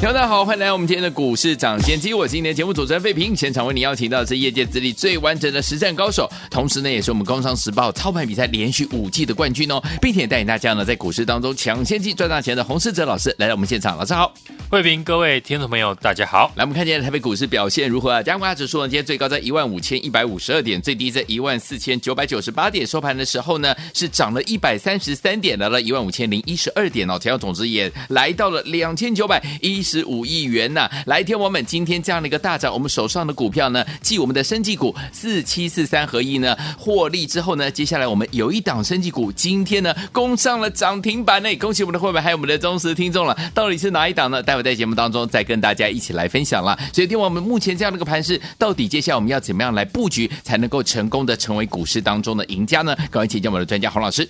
大家好，欢迎来到我们今天的股市涨先机。我是今天节目主持人费平，现场为你邀请到的是业界资历最完整的实战高手，同时呢，也是我们工商时报操盘比赛连续五季的冠军哦，并且带领大家呢在股市当中抢先机赚大钱的洪世哲老师来到我们现场。老师好，费平，各位听众朋友，大家好。来，我们看今天台北股市表现如何啊？加权指数呢，今天最高在一万五千一百五十二点，最低在一万四千九百九十八点，收盘的时候呢是涨了一百三十三点，来到一万五千零一十二点哦，成交总值也来到了两千九百一十五亿元。呐来天王们，今天这样的一个大涨，我们手上的股票呢，继我们的生技股四七四三合一呢获利之后呢，接下来我们有一档生技股今天呢攻上了涨停板呢，恭喜我们的会员还有我们的忠实听众了。到底是哪一档呢？待会在节目当中再跟大家一起来分享了。所以，天王们目前这样的一个盘势，到底接下来我们要怎么样来布局，才能够成功的成为股市当中的赢家呢？赶快请教我们的专家洪老师。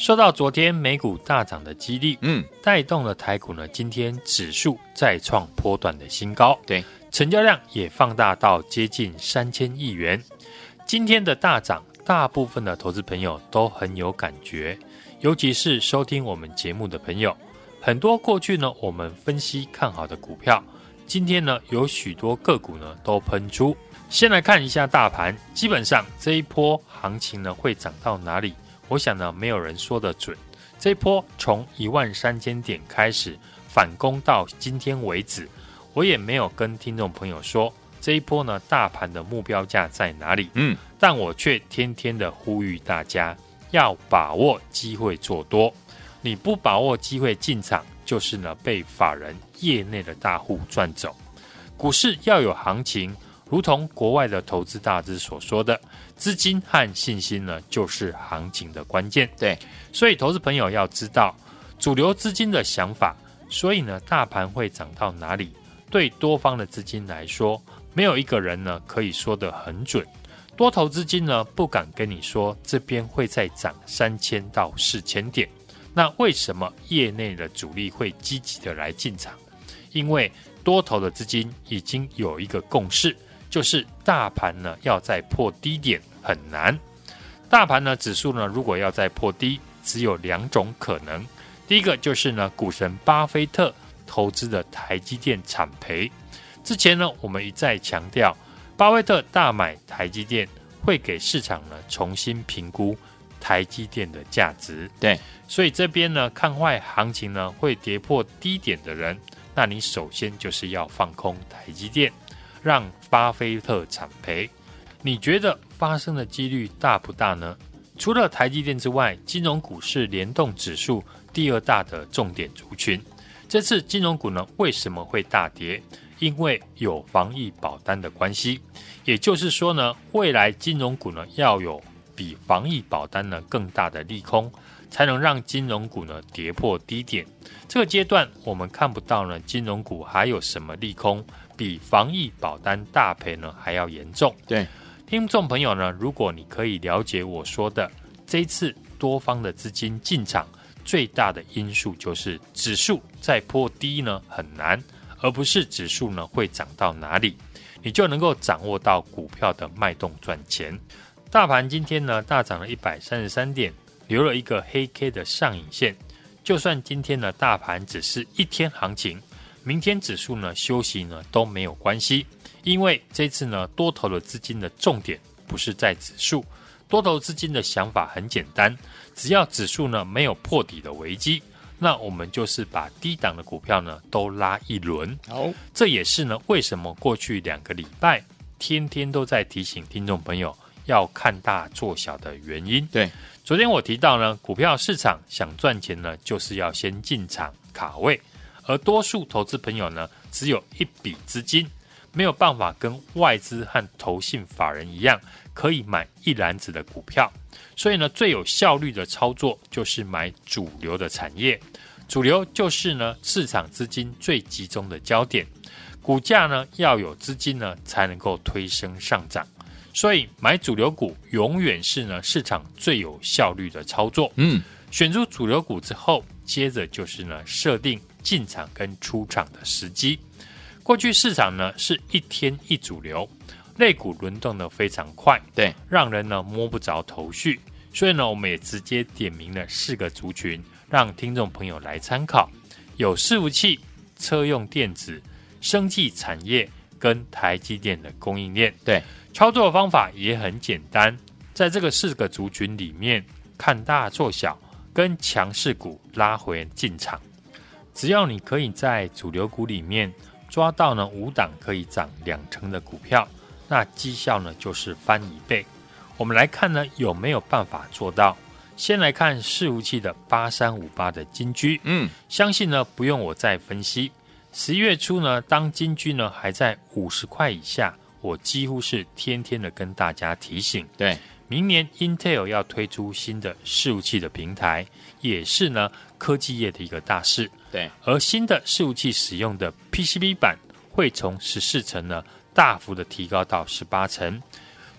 受到昨天美股大涨的激励，嗯，带动了台股呢，今天指数再创波段的新高，对，成交量也放大到接近三千亿元。今天的大涨，大部分的投资朋友都很有感觉，尤其是收听我们节目的朋友，很多过去呢我们分析看好的股票，今天呢有许多个股呢都喷出。先来看一下大盘，基本上这一波行情呢会涨到哪里？我想呢，没有人说得准。这一波从一万三千点开始反攻到今天为止，我也没有跟听众朋友说这一波呢，大盘的目标价在哪里。嗯，但我却天天的呼吁大家要把握机会做多。你不把握机会进场，就是呢被法人业内的大户赚走。股市要有行情。如同国外的投资大师所说的，资金和信心呢，就是行情的关键。对，所以投资朋友要知道主流资金的想法。所以呢，大盘会涨到哪里？对多方的资金来说，没有一个人呢可以说得很准。多头资金呢不敢跟你说这边会再涨三千到四千点。那为什么业内的主力会积极的来进场？因为多头的资金已经有一个共识。就是大盘呢要再破低点很难，大盘呢指数呢如果要再破低，只有两种可能。第一个就是呢股神巴菲特投资的台积电产赔。之前呢我们一再强调，巴菲特大买台积电会给市场呢重新评估台积电的价值。对，所以这边呢看坏行情呢会跌破低点的人，那你首先就是要放空台积电。让巴菲特惨赔，你觉得发生的几率大不大呢？除了台积电之外，金融股是联动指数第二大的重点族群。这次金融股呢为什么会大跌？因为有防疫保单的关系，也就是说呢，未来金融股呢要有比防疫保单呢更大的利空，才能让金融股呢跌破低点。这个阶段我们看不到呢，金融股还有什么利空？比防疫保单大赔呢还要严重。对，听众朋友呢，如果你可以了解我说的，这一次多方的资金进场，最大的因素就是指数再破低呢很难，而不是指数呢会涨到哪里，你就能够掌握到股票的脉动赚钱。大盘今天呢大涨了一百三十三点，留了一个黑 K 的上影线。就算今天的大盘只是一天行情。明天指数呢休息呢都没有关系，因为这次呢多头的资金的重点不是在指数，多头资金的想法很简单，只要指数呢没有破底的危机，那我们就是把低档的股票呢都拉一轮。好，这也是呢为什么过去两个礼拜天天都在提醒听众朋友要看大做小的原因。对，昨天我提到呢，股票市场想赚钱呢，就是要先进场卡位。而多数投资朋友呢，只有一笔资金，没有办法跟外资和投信法人一样，可以买一篮子的股票。所以呢，最有效率的操作就是买主流的产业。主流就是呢，市场资金最集中的焦点，股价呢要有资金呢，才能够推升上涨。所以买主流股永远是呢市场最有效率的操作。嗯，选出主流股之后，接着就是呢设定进场跟出场的时机。过去市场呢是一天一主流，类股轮动的非常快，对，让人呢摸不着头绪。所以呢，我们也直接点名了四个族群，让听众朋友来参考：有伺服器、车用电子、生技产业跟台积电的供应链。对，操作方法也很简单，在这个四个族群里面，看大做小，跟强势股拉回进场。只要你可以在主流股里面抓到呢五档可以涨两成的股票，那绩效呢就是翻一倍。我们来看呢，有没有办法做到？先来看伺服器的八三五八的金居，嗯，相信呢不用我再分析。十一月初呢，当金居呢还在五十块以下，我几乎是天天的跟大家提醒，对，明年 Intel 要推出新的伺服器的平台，也是呢科技业的一个大事，对。而新的伺服器使用的 PCB 板会从十四层呢大幅的提高到十八层。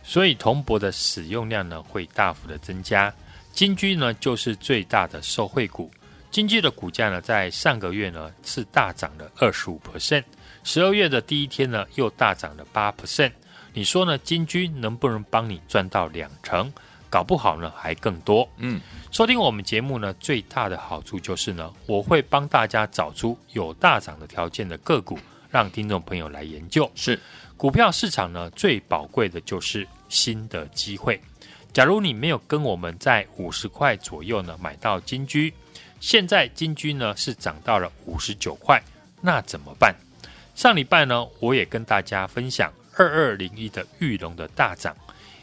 所以铜箔的使用量呢会大幅的增加，金居呢就是最大的受惠股。金居的股价呢在上个月呢是大涨了二十五 percent，十二月的第一天呢又大涨了八 percent。你说呢？金居能不能帮你赚到两成？搞不好呢还更多。嗯，收听我们节目呢最大的好处就是呢，我会帮大家找出有大涨的条件的个股，让听众朋友来研究。是。股票市场呢，最宝贵的就是新的机会。假如你没有跟我们在五十块左右呢买到金居，现在金居呢是涨到了五十九块，那怎么办？上礼拜呢，我也跟大家分享二二零一的玉龙的大涨，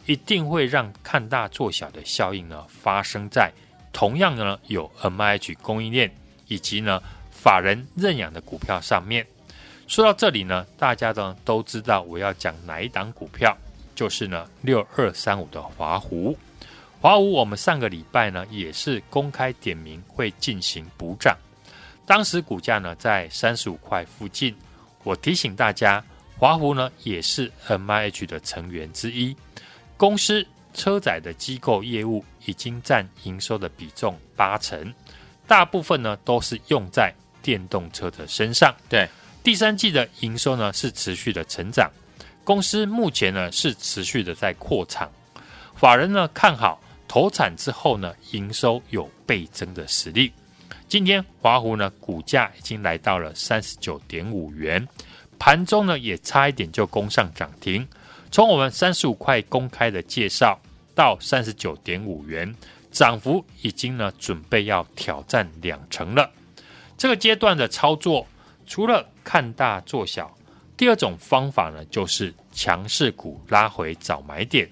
一定会让看大做小的效应呢发生在同样呢有 MIH 供应链以及呢法人认养的股票上面。说到这里呢，大家呢都知道我要讲哪一档股票，就是呢六二三五的华湖。华湖我们上个礼拜呢也是公开点名会进行补涨，当时股价呢在三十五块附近。我提醒大家，华湖呢也是 MIH 的成员之一，公司车载的机构业务已经占营收的比重八成，大部分呢都是用在电动车的身上。对。第三季的营收呢是持续的成长，公司目前呢是持续的在扩厂，法人呢看好投产之后呢营收有倍增的实力。今天华湖呢股价已经来到了三十九点五元，盘中呢也差一点就攻上涨停。从我们三十五块公开的介绍到三十九点五元，涨幅已经呢准备要挑战两成了。这个阶段的操作。除了看大做小，第二种方法呢，就是强势股拉回找买点。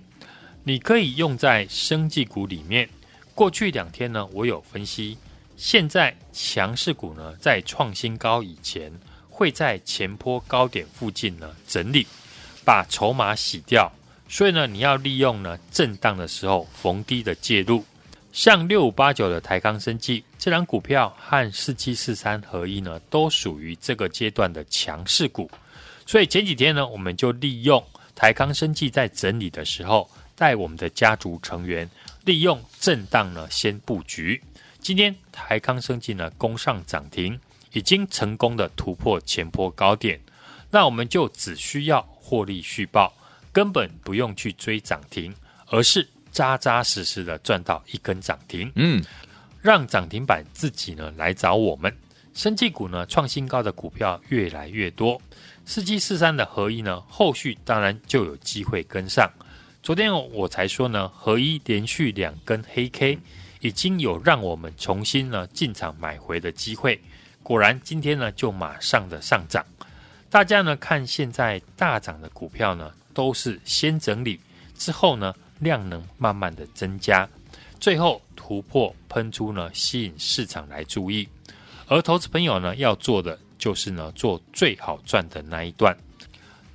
你可以用在生技股里面。过去两天呢，我有分析，现在强势股呢，在创新高以前，会在前坡高点附近呢整理，把筹码洗掉。所以呢，你要利用呢震荡的时候逢低的介入。像六五八九的台康生技这两股票和四七四三合一呢，都属于这个阶段的强势股。所以前几天呢，我们就利用台康生技在整理的时候，带我们的家族成员利用震荡呢先布局。今天台康生技呢攻上涨停，已经成功的突破前波高点，那我们就只需要获利续报，根本不用去追涨停，而是。扎扎实实的赚到一根涨停，嗯，让涨停板自己呢来找我们。生技股呢创新高的股票越来越多，四七四三的合一呢，后续当然就有机会跟上。昨天我才说呢，合一连续两根黑 K，已经有让我们重新呢进场买回的机会。果然今天呢就马上的上涨。大家呢看现在大涨的股票呢，都是先整理之后呢。量能慢慢的增加，最后突破喷出呢，吸引市场来注意。而投资朋友呢，要做的就是呢，做最好赚的那一段。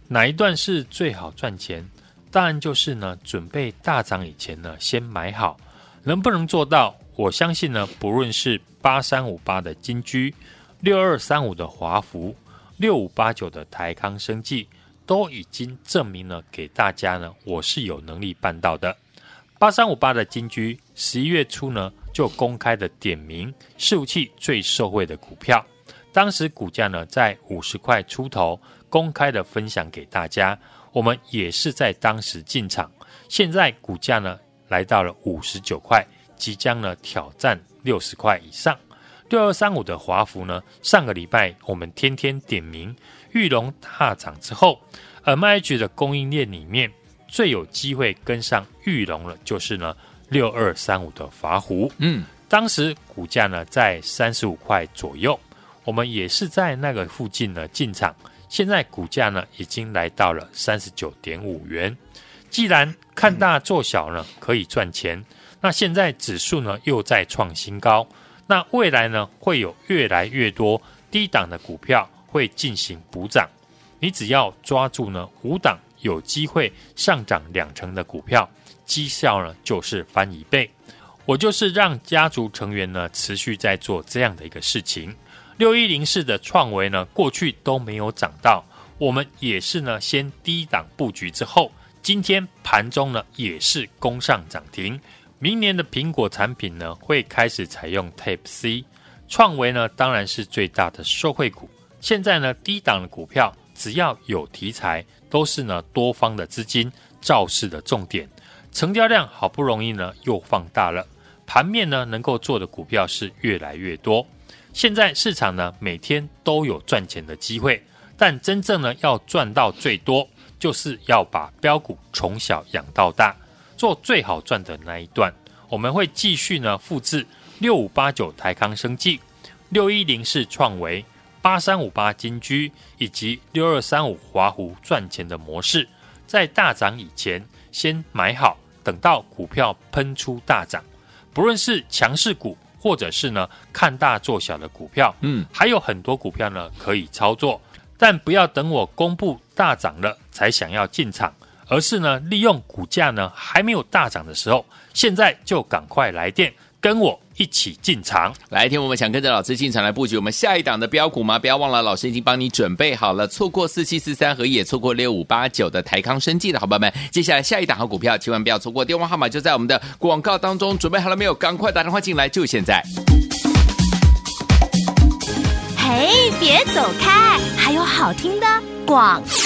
哪一段是最好赚钱？当然就是呢，准备大涨以前呢，先买好。能不能做到？我相信呢，不论是八三五八的金居、六二三五的华孚、六五八九的台康生技。都已经证明了给大家呢，我是有能力办到的。八三五八的金居，十一月初呢就公开的点名伺服器最受惠的股票，当时股价呢在五十块出头，公开的分享给大家，我们也是在当时进场，现在股价呢来到了五十九块，即将呢挑战六十块以上。六二三五的华孚呢，上个礼拜我们天天点名，裕龙大涨之后，MIH 的供应链里面。最有机会跟上裕龙了，就是呢六二三五的华孚。嗯，当时股价呢在三十五块左右，我们也是在那个附近呢进场。现在股价呢已经来到了三十九点五元。既然看大做小呢可以赚钱，那现在指数呢又在创新高，那未来呢会有越来越多低档的股票会进行补涨。你只要抓住呢五档。有机会上涨两成的股票，绩效呢就是翻一倍。我就是让家族成员呢持续在做这样的一个事情。六一零四的创维呢，过去都没有涨到，我们也是呢先低档布局之后，今天盘中呢也是攻上涨停。明年的苹果产品呢会开始采用 Type C，创维呢当然是最大的受惠股。现在呢低档的股票只要有题材。都是呢多方的资金造势的重点，成交量好不容易呢又放大了，盘面呢能够做的股票是越来越多。现在市场呢每天都有赚钱的机会，但真正呢要赚到最多，就是要把标股从小养到大，做最好赚的那一段。我们会继续呢复制六五八九台康生技、六一零四创维。八三五八金居以及六二三五华湖赚钱的模式，在大涨以前先买好，等到股票喷出大涨，不论是强势股或者是呢看大做小的股票，嗯，还有很多股票呢可以操作，但不要等我公布大涨了才想要进场，而是呢利用股价呢还没有大涨的时候，现在就赶快来电跟我。一起进场，来听我们想跟着老师进场来布局我们下一档的标股吗？不要忘了，老师已经帮你准备好了。错过四七四三和也错过六五八九的台康生技的好朋友们，接下来下一档好股票，千万不要错过。电话号码就在我们的广告当中，准备好了没有？赶快打电话进来，就现在。嘿，别走开，还有好听的广告。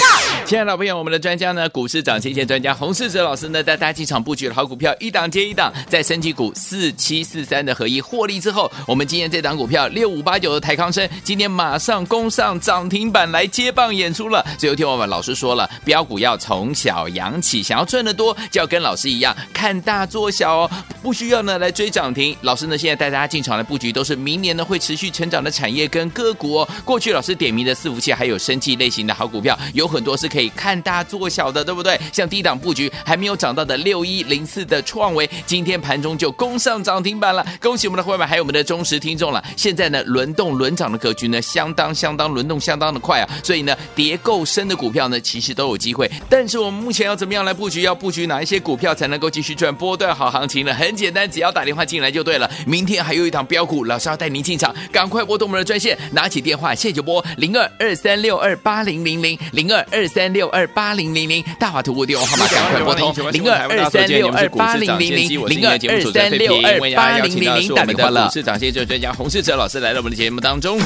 亲爱的老朋友，我们的专家呢，股市涨先见专家洪世哲老师呢，带大家进场布局的好股票，一档接一档，在升级股四七四三的合一获利之后，我们今天这档股票六五八九的台康生，今天马上攻上涨停板来接棒演出了。最后听我们老师说了，标股要从小养起，想要赚得多，就要跟老师一样看大做小哦，不需要呢来追涨停。老师呢现在带大家进场来布局，都是明年呢会持续成长的产业跟个股哦。过去老师点名的伺服器还有生技类型的好股票，有很多是。可以看大做小的，对不对？像低档布局还没有涨到的六一零四的创维，今天盘中就攻上涨停板了。恭喜我们的会员，还有我们的忠实听众了。现在呢，轮动轮涨的格局呢，相当相当轮动相当的快啊。所以呢，跌够深的股票呢，其实都有机会。但是我们目前要怎么样来布局？要布局哪一些股票才能够继续赚波段好行情呢？很简单，只要打电话进来就对了。明天还有一档标股，老师要带您进场，赶快拨通我们的专线，拿起电话现在就拨零二二三六二八零零零零二二三。六二八零零零大华图物电话号码赶快拨通零二二三六二八零零零零二二三六二八零零零，打电话了。市长先生专家洪世哲老师来到我们的节目当中，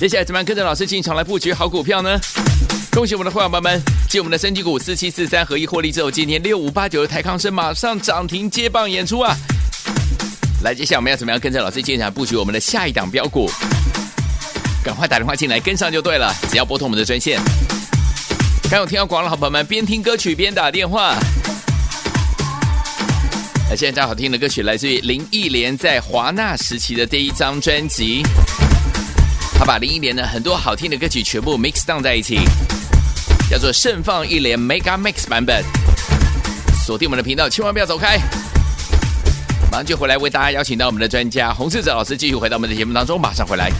接下来怎么样跟着老师进场来布局好股票呢？恭喜我们的会员朋友们，继我们的升级股四七四三合一获利之后，今天六五八九的台康生马上涨停接棒演出啊！来，接下来我们要怎么样跟着老师进场布局我们的下一档标股？赶快打电话进来跟上就对了，只要拨通我们的专线。刚有听到广告的好朋友们，边听歌曲边打电话。那现在这好听的歌曲来自于林忆莲在华纳时期的第一张专辑，他把林忆莲的很多好听的歌曲全部 mix down 在一起，叫做盛放一连 Mega Mix 版本。锁定我们的频道，千万不要走开。马上就回来为大家邀请到我们的专家洪士哲老师，继续回到我们的节目当中，马上回来。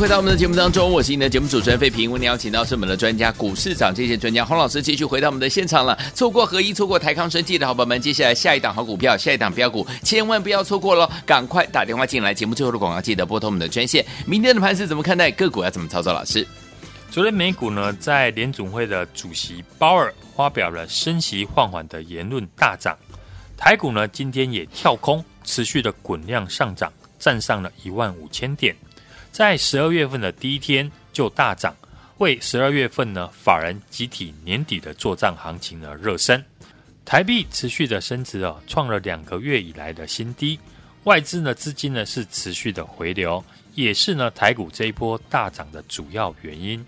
回到我们的节目当中，我是你的节目主持人费平。为你邀请到是我们的专家股市长这些专家洪老师，继续回到我们的现场了。错过合一，错过台康生技的好朋友们，接下来下一档好股票，下一档标股，千万不要错过喽！赶快打电话进来，节目最后的广告记得拨通我们的专线。明天的盘是怎么看待？个股要怎么操作？老师，昨天美股呢，在联总会的主席鲍尔发表了升息放缓的言论，大涨。台股呢，今天也跳空，持续的滚量上涨，站上了一万五千点。在十二月份的第一天就大涨，为十二月份呢法人集体年底的做账行情呢热身。台币持续的升值哦，创了两个月以来的新低。外资呢资金呢是持续的回流，也是呢台股这一波大涨的主要原因。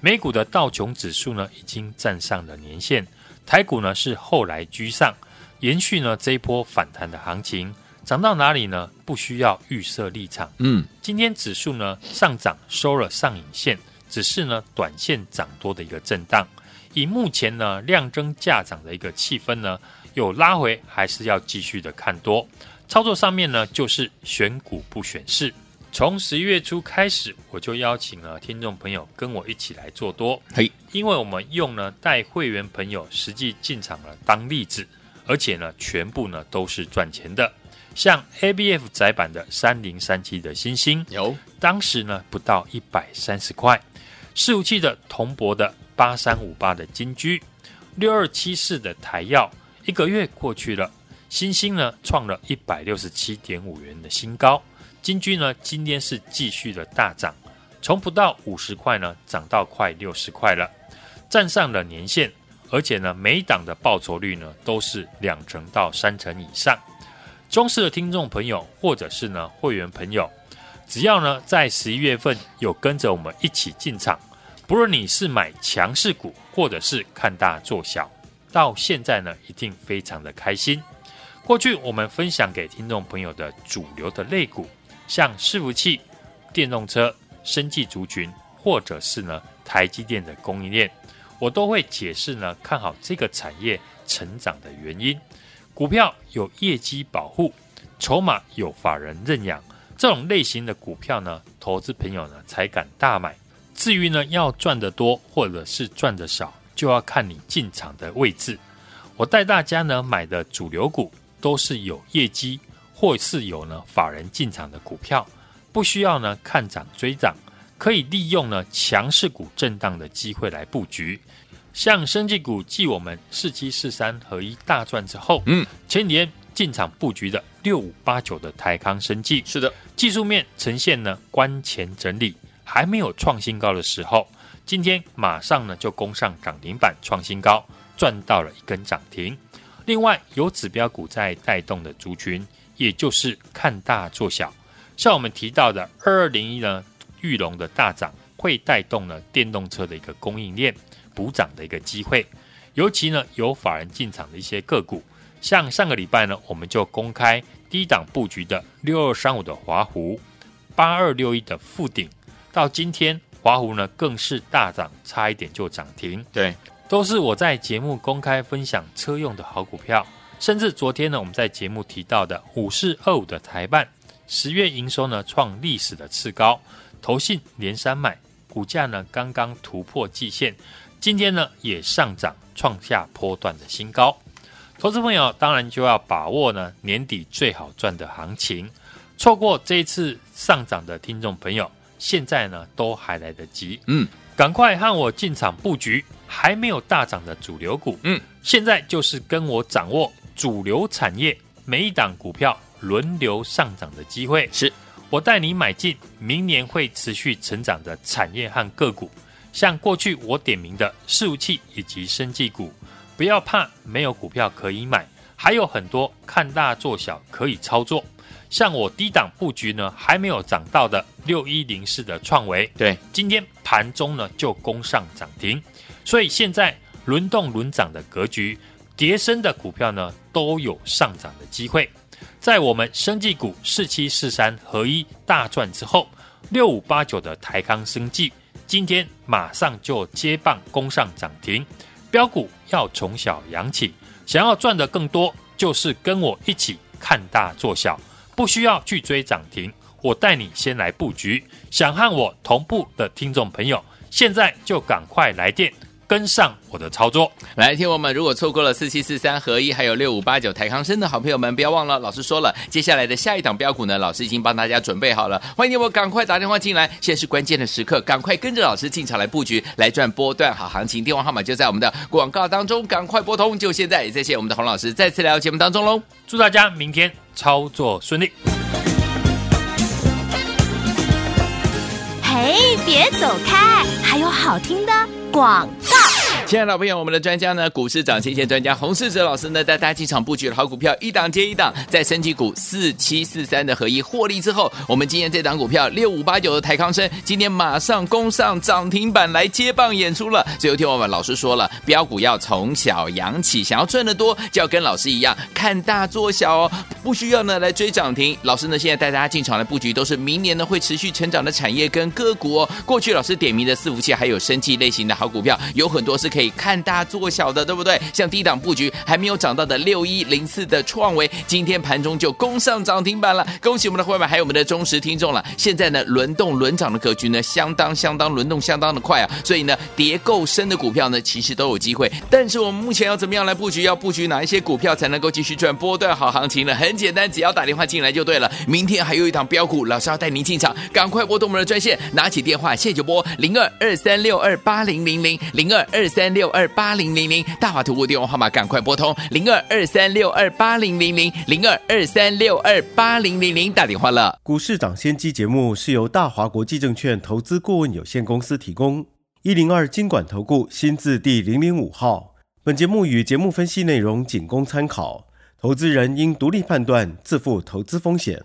美股的道琼指数呢已经站上了年线，台股呢是后来居上，延续呢这一波反弹的行情。涨到哪里呢？不需要预设立场。嗯，今天指数呢上涨收了上影线，只是呢短线涨多的一个震荡。以目前呢量增价涨的一个气氛呢，有拉回还是要继续的看多。操作上面呢就是选股不选市。从十一月初开始，我就邀请了听众朋友跟我一起来做多。嘿，因为我们用呢带会员朋友实际进场了当例子，而且呢全部呢都是赚钱的。像 ABF 窄版的三零三七的星星。有，当时呢不到一百三十块；伺服器的铜箔的八三五八的金居，六二七四的台药，一个月过去了，星星呢创了一百六十七点五元的新高，金居呢今天是继续的大涨，从不到五十块呢涨到快六十块了，站上了年线，而且呢每档的报酬率呢都是两成到三成以上。忠实的听众朋友，或者是呢会员朋友，只要呢在十一月份有跟着我们一起进场，不论你是买强势股，或者是看大做小，到现在呢一定非常的开心。过去我们分享给听众朋友的主流的类股，像伺服器、电动车、生技族群，或者是呢台积电的供应链，我都会解释呢看好这个产业成长的原因。股票有业绩保护，筹码有法人认养，这种类型的股票呢，投资朋友呢才敢大买。至于呢要赚得多或者是赚得少，就要看你进场的位置。我带大家呢买的主流股都是有业绩或是有呢法人进场的股票，不需要呢看涨追涨，可以利用呢强势股震荡的机会来布局。像生技股继我们四七四三合一大赚之后，嗯，前年进场布局的六五八九的台康生技，是的，技术面呈现呢关前整理，还没有创新高的时候，今天马上呢就攻上涨停板创新高，赚到了一根涨停。另外有指标股在带动的族群，也就是看大做小，像我们提到的二二零一呢，裕隆的大涨会带动了电动车的一个供应链。补涨的一个机会，尤其呢有法人进场的一些个股，像上个礼拜呢，我们就公开低档布局的六二三五的华湖，八二六一的富鼎，到今天华湖呢更是大涨，差一点就涨停。对，都是我在节目公开分享车用的好股票，甚至昨天呢我们在节目提到的五四二五的台办，十月营收呢创历史的次高，投信连三买，股价呢刚刚突破季线。今天呢也上涨，创下波段的新高。投资朋友当然就要把握呢年底最好赚的行情。错过这一次上涨的听众朋友，现在呢都还来得及。嗯，赶快和我进场布局还没有大涨的主流股。嗯，现在就是跟我掌握主流产业每一档股票轮流上涨的机会。是我带你买进明年会持续成长的产业和个股。像过去我点名的伺服器以及生技股，不要怕没有股票可以买，还有很多看大做小可以操作。像我低档布局呢，还没有涨到的六一零四的创维，对，今天盘中呢就攻上涨停，所以现在轮动轮涨的格局，跌升的股票呢都有上涨的机会。在我们生技股四七四三合一大赚之后，六五八九的台康生技。今天马上就接棒攻上涨停，标股要从小养起，想要赚的更多，就是跟我一起看大做小，不需要去追涨停，我带你先来布局。想和我同步的听众朋友，现在就赶快来电。跟上我的操作，来听我们。如果错过了四七四三合一，还有六五八九台康生的好朋友们，不要忘了，老师说了，接下来的下一档标股呢，老师已经帮大家准备好了。欢迎你我赶快打电话进来，现在是关键的时刻，赶快跟着老师进场来布局，来赚波段好行情。电话号码就在我们的广告当中，赶快拨通，就现在。也谢谢我们的洪老师再次来到节目当中喽，祝大家明天操作顺利。嘿，别走开，还有好听的广告。亲爱的朋友，我们的专家呢，股市涨先见专家洪世哲老师呢，带大家进场布局的好股票，一档接一档，在升级股四七四三的合一获利之后，我们今天这档股票六五八九的台康生，今天马上攻上涨停板来接棒演出了。最后听我们老师说了，标股要从小扬起，想要赚得多，就要跟老师一样看大做小哦，不需要呢来追涨停。老师呢现在带大家进场的布局，都是明年呢会持续成长的产业跟个股哦。过去老师点名的伺服器还有生技类型的好股票，有很多是。可以看大做小的，对不对？像低档布局还没有涨到的六一零四的创维，今天盘中就攻上涨停板了。恭喜我们的会员，还有我们的忠实听众了。现在呢，轮动轮涨的格局呢，相当相当轮动相当的快啊。所以呢，跌够深的股票呢，其实都有机会。但是我们目前要怎么样来布局？要布局哪一些股票才能够继续赚波段好行情呢？很简单，只要打电话进来就对了。明天还有一档标股，老师要带您进场，赶快拨通我们的专线，拿起电话，现在就拨零二二三六二八零零零零二二三。三六二八零零零大华图的电话号码，赶快拨通零二二三六二八零零零零二二三六二八零零零打电话了。股市涨先机节目是由大华国际证券投资顾问有限公司提供，一零二金管投顾新字第零零五号。本节目与节目分析内容仅供参考，投资人应独立判断，自负投资风险。